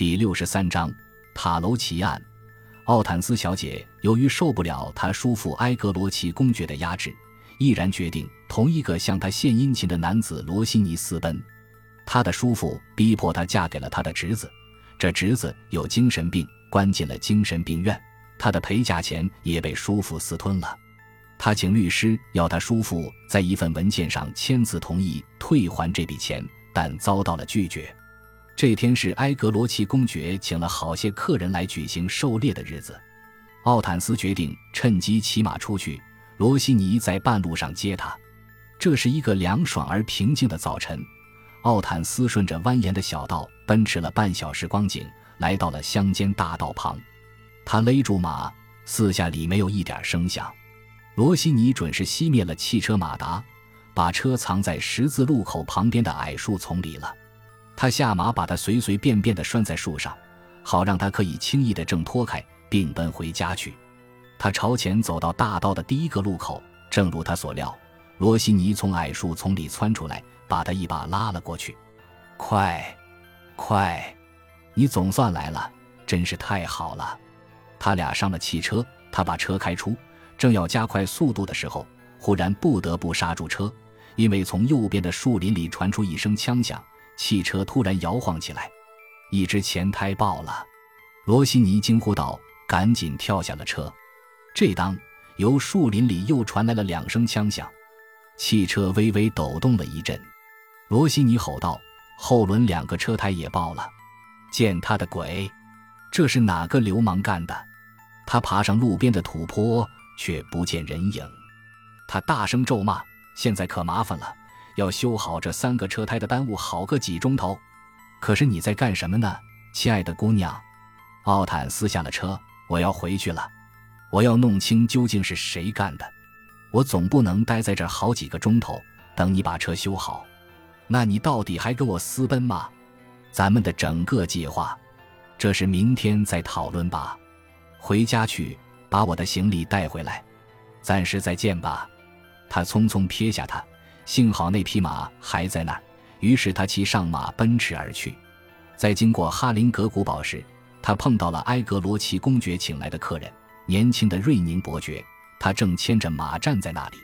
第六十三章塔楼奇案。奥坦斯小姐由于受不了她叔父埃格罗奇公爵的压制，毅然决定同一个向她献殷勤的男子罗西尼私奔。她的叔父逼迫她嫁给了他的侄子，这侄子有精神病，关进了精神病院。她的陪嫁钱也被叔父私吞了。她请律师要她叔父在一份文件上签字同意退还这笔钱，但遭到了拒绝。这天是埃格罗奇公爵请了好些客人来举行狩猎的日子，奥坦斯决定趁机骑马出去。罗西尼在半路上接他。这是一个凉爽而平静的早晨，奥坦斯顺着蜿蜒的小道奔驰了半小时光景，来到了乡间大道旁。他勒住马，四下里没有一点声响。罗西尼准是熄灭了汽车马达，把车藏在十字路口旁边的矮树丛里了。他下马，把他随随便便地拴在树上，好让他可以轻易地挣脱开，并奔回家去。他朝前走到大道的第一个路口，正如他所料，罗西尼从矮树丛里窜出来，把他一把拉了过去。“快，快，你总算来了，真是太好了！”他俩上了汽车，他把车开出，正要加快速度的时候，忽然不得不刹住车，因为从右边的树林里传出一声枪响。汽车突然摇晃起来，一只前胎爆了。罗西尼惊呼道：“赶紧跳下了车。”这当，由树林里又传来了两声枪响，汽车微微抖动了一阵。罗西尼吼道：“后轮两个车胎也爆了！见他的鬼！这是哪个流氓干的？”他爬上路边的土坡，却不见人影。他大声咒骂：“现在可麻烦了！”要修好这三个车胎的耽误好个几钟头，可是你在干什么呢，亲爱的姑娘？奥坦斯下了车，我要回去了，我要弄清究竟是谁干的。我总不能待在这好几个钟头等你把车修好。那你到底还跟我私奔吗？咱们的整个计划，这是明天再讨论吧。回家去，把我的行李带回来。暂时再见吧。他匆匆撇下他。幸好那匹马还在那儿，于是他骑上马奔驰而去。在经过哈林格古堡时，他碰到了埃格罗奇公爵请来的客人，年轻的瑞宁伯爵。他正牵着马站在那里。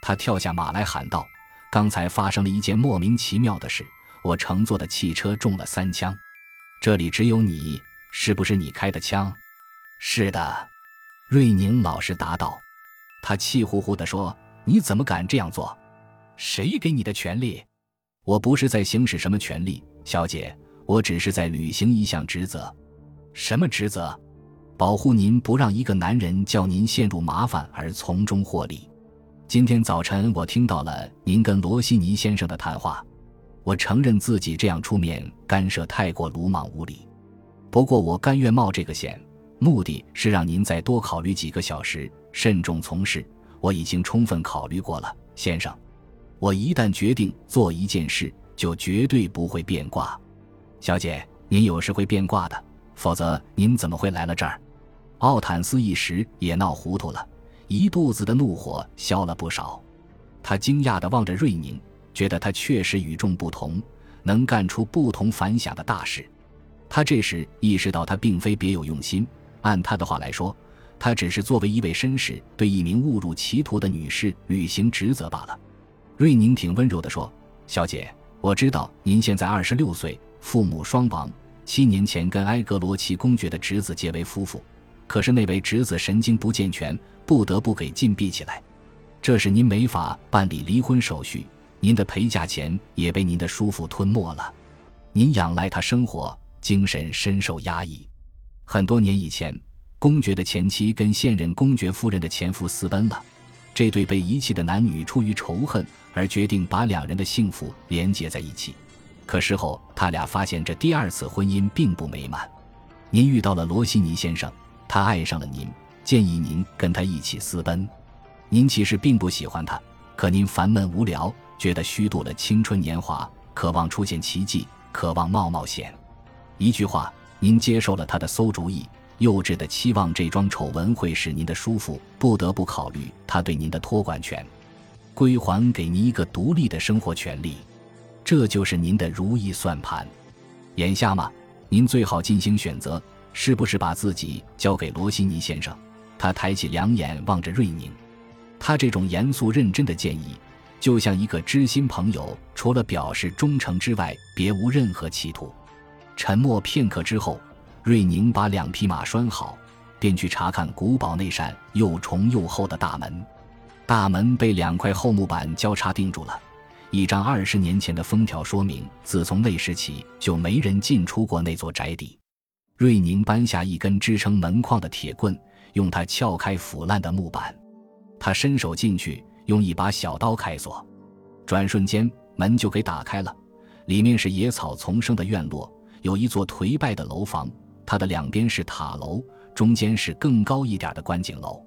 他跳下马来喊道：“刚才发生了一件莫名其妙的事，我乘坐的汽车中了三枪。这里只有你，是不是你开的枪？”“是的。”瑞宁老实答道。他气呼呼地说：“你怎么敢这样做？”谁给你的权利？我不是在行使什么权利，小姐，我只是在履行一项职责。什么职责？保护您不让一个男人叫您陷入麻烦而从中获利。今天早晨我听到了您跟罗西尼先生的谈话，我承认自己这样出面干涉太过鲁莽无礼。不过我甘愿冒这个险，目的是让您再多考虑几个小时，慎重从事。我已经充分考虑过了，先生。我一旦决定做一件事，就绝对不会变卦。小姐，您有时会变卦的，否则您怎么会来了这儿？奥坦斯一时也闹糊涂了，一肚子的怒火消了不少。他惊讶地望着瑞宁，觉得他确实与众不同，能干出不同凡响的大事。他这时意识到，他并非别有用心。按他的话来说，他只是作为一位绅士，对一名误入歧途的女士履行职责罢了。瑞宁挺温柔地说：“小姐，我知道您现在二十六岁，父母双亡，七年前跟埃格罗奇公爵的侄子结为夫妇。可是那位侄子神经不健全，不得不给禁闭起来，这是您没法办理离婚手续。您的陪嫁钱也被您的叔父吞没了，您仰赖他生活，精神深受压抑。很多年以前，公爵的前妻跟现任公爵夫人的前夫私奔了。”这对被遗弃的男女出于仇恨而决定把两人的幸福连结在一起，可事后他俩发现这第二次婚姻并不美满。您遇到了罗西尼先生，他爱上了您，建议您跟他一起私奔。您其实并不喜欢他，可您烦闷无聊，觉得虚度了青春年华，渴望出现奇迹，渴望冒冒险。一句话，您接受了他的馊主意。幼稚的期望，这桩丑闻会使您的叔父不得不考虑他对您的托管权，归还给您一个独立的生活权利，这就是您的如意算盘。眼下嘛，您最好进行选择，是不是把自己交给罗西尼先生？”他抬起两眼望着瑞宁，他这种严肃认真的建议，就像一个知心朋友，除了表示忠诚之外，别无任何企图。沉默片刻之后，瑞宁把两匹马拴好，便去查看古堡那扇又重又厚的大门。大门被两块厚木板交叉钉住了，一张二十年前的封条说明，自从那时起就没人进出过那座宅邸。瑞宁搬下一根支撑门框的铁棍。用它撬开腐烂的木板，他伸手进去，用一把小刀开锁，转瞬间门就给打开了。里面是野草丛生的院落，有一座颓败的楼房，它的两边是塔楼，中间是更高一点的观景楼。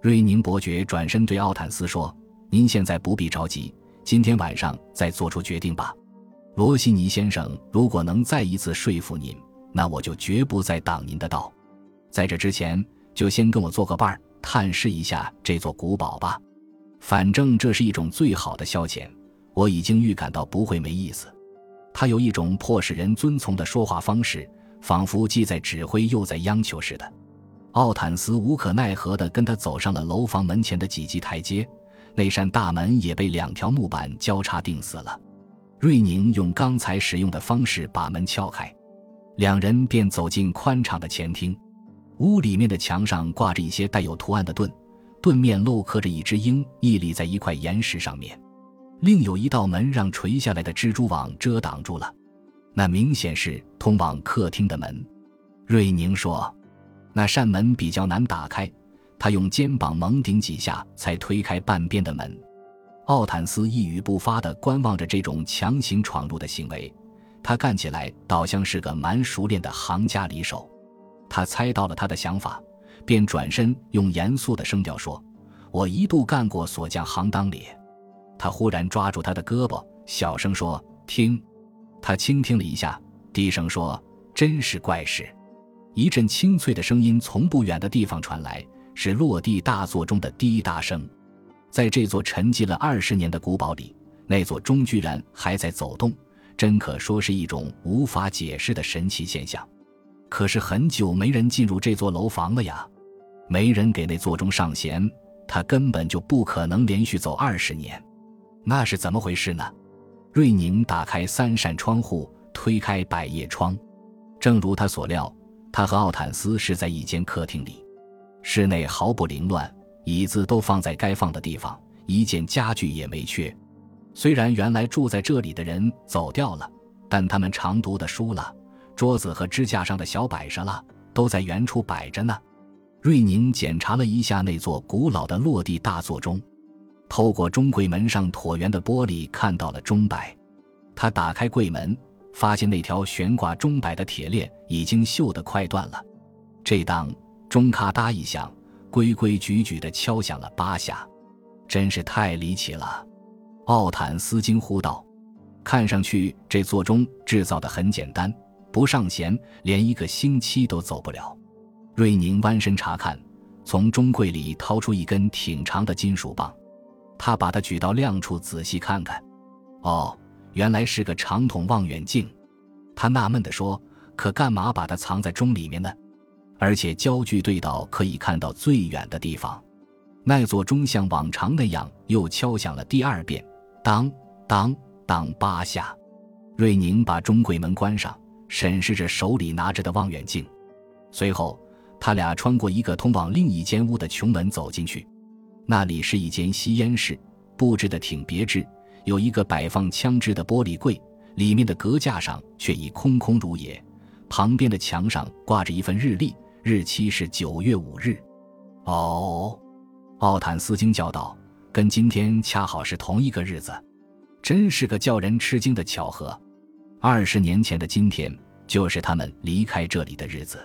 瑞宁伯爵转身对奥坦斯说：“您现在不必着急，今天晚上再做出决定吧。罗西尼先生如果能再一次说服您，那我就绝不再挡您的道。在这之前。”就先跟我做个伴儿，探视一下这座古堡吧。反正这是一种最好的消遣。我已经预感到不会没意思。他有一种迫使人遵从的说话方式，仿佛既在指挥又在央求似的。奥坦斯无可奈何地跟他走上了楼房门前的几级台阶，那扇大门也被两条木板交叉钉死了。瑞宁用刚才使用的方式把门撬开，两人便走进宽敞的前厅。屋里面的墙上挂着一些带有图案的盾，盾面镂刻着一只鹰屹立在一块岩石上面。另有一道门让垂下来的蜘蛛网遮挡住了，那明显是通往客厅的门。瑞宁说：“那扇门比较难打开。”他用肩膀猛顶几下才推开半边的门。奥坦斯一语不发地观望着这种强行闯入的行为，他看起来倒像是个蛮熟练的行家里手。他猜到了他的想法，便转身用严肃的声调说：“我一度干过锁匠行当里。”他忽然抓住他的胳膊，小声说：“听。”他倾听了一下，低声说：“真是怪事。”一阵清脆的声音从不远的地方传来，是落地大作中的滴答声。在这座沉寂了二十年的古堡里，那座钟居然还在走动，真可说是一种无法解释的神奇现象。可是很久没人进入这座楼房了呀，没人给那座钟上弦，他根本就不可能连续走二十年，那是怎么回事呢？瑞宁打开三扇窗户，推开百叶窗，正如他所料，他和奥坦斯是在一间客厅里，室内毫不凌乱，椅子都放在该放的地方，一件家具也没缺。虽然原来住在这里的人走掉了，但他们常读的书了。桌子和支架上的小摆设了，都在原处摆着呢。瑞宁检查了一下那座古老的落地大座钟，透过钟柜门上椭圆的玻璃看到了钟摆。他打开柜门，发现那条悬挂钟摆的铁链已经锈得快断了。这当钟咔嗒一响，规规矩矩地敲响了八下，真是太离奇了。奥坦斯惊呼道：“看上去这座钟制造的很简单。”不上弦，连一个星期都走不了。瑞宁弯身查看，从钟柜里掏出一根挺长的金属棒，他把它举到亮处仔细看看。哦，原来是个长筒望远镜。他纳闷地说：“可干嘛把它藏在钟里面呢？而且焦距对到可以看到最远的地方。”那座钟像往常那样又敲响了第二遍，当当当八下。瑞宁把钟柜门关上。审视着手里拿着的望远镜，随后他俩穿过一个通往另一间屋的穹门走进去。那里是一间吸烟室，布置的挺别致，有一个摆放枪支的玻璃柜，里面的隔架上却已空空如也。旁边的墙上挂着一份日历，日期是九月五日。哦，奥坦斯惊叫道：“跟今天恰好是同一个日子，真是个叫人吃惊的巧合。”二十年前的今天，就是他们离开这里的日子。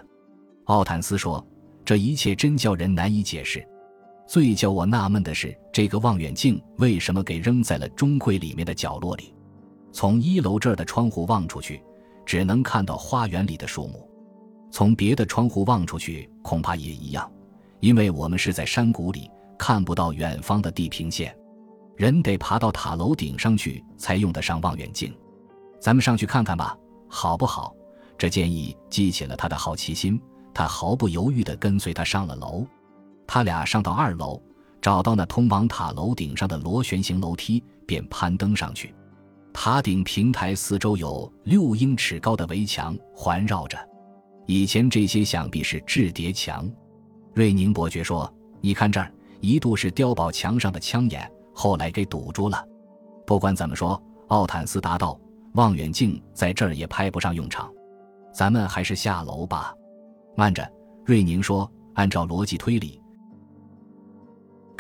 奥坦斯说：“这一切真叫人难以解释。最叫我纳闷的是，这个望远镜为什么给扔在了钟柜里面的角落里？从一楼这儿的窗户望出去，只能看到花园里的树木；从别的窗户望出去，恐怕也一样，因为我们是在山谷里，看不到远方的地平线。人得爬到塔楼顶上去，才用得上望远镜。”咱们上去看看吧，好不好？这建议激起了他的好奇心，他毫不犹豫地跟随他上了楼。他俩上到二楼，找到那通往塔楼顶上的螺旋形楼梯，便攀登上去。塔顶平台四周有六英尺高的围墙环绕着，以前这些想必是制叠墙。瑞宁伯爵说：“你看这儿，一度是碉堡墙上的枪眼，后来给堵住了。不管怎么说，奥坦斯答道，望远镜在这儿也派不上用场。咱们还是下楼吧。”慢着，瑞宁说：“按照逻辑推理。”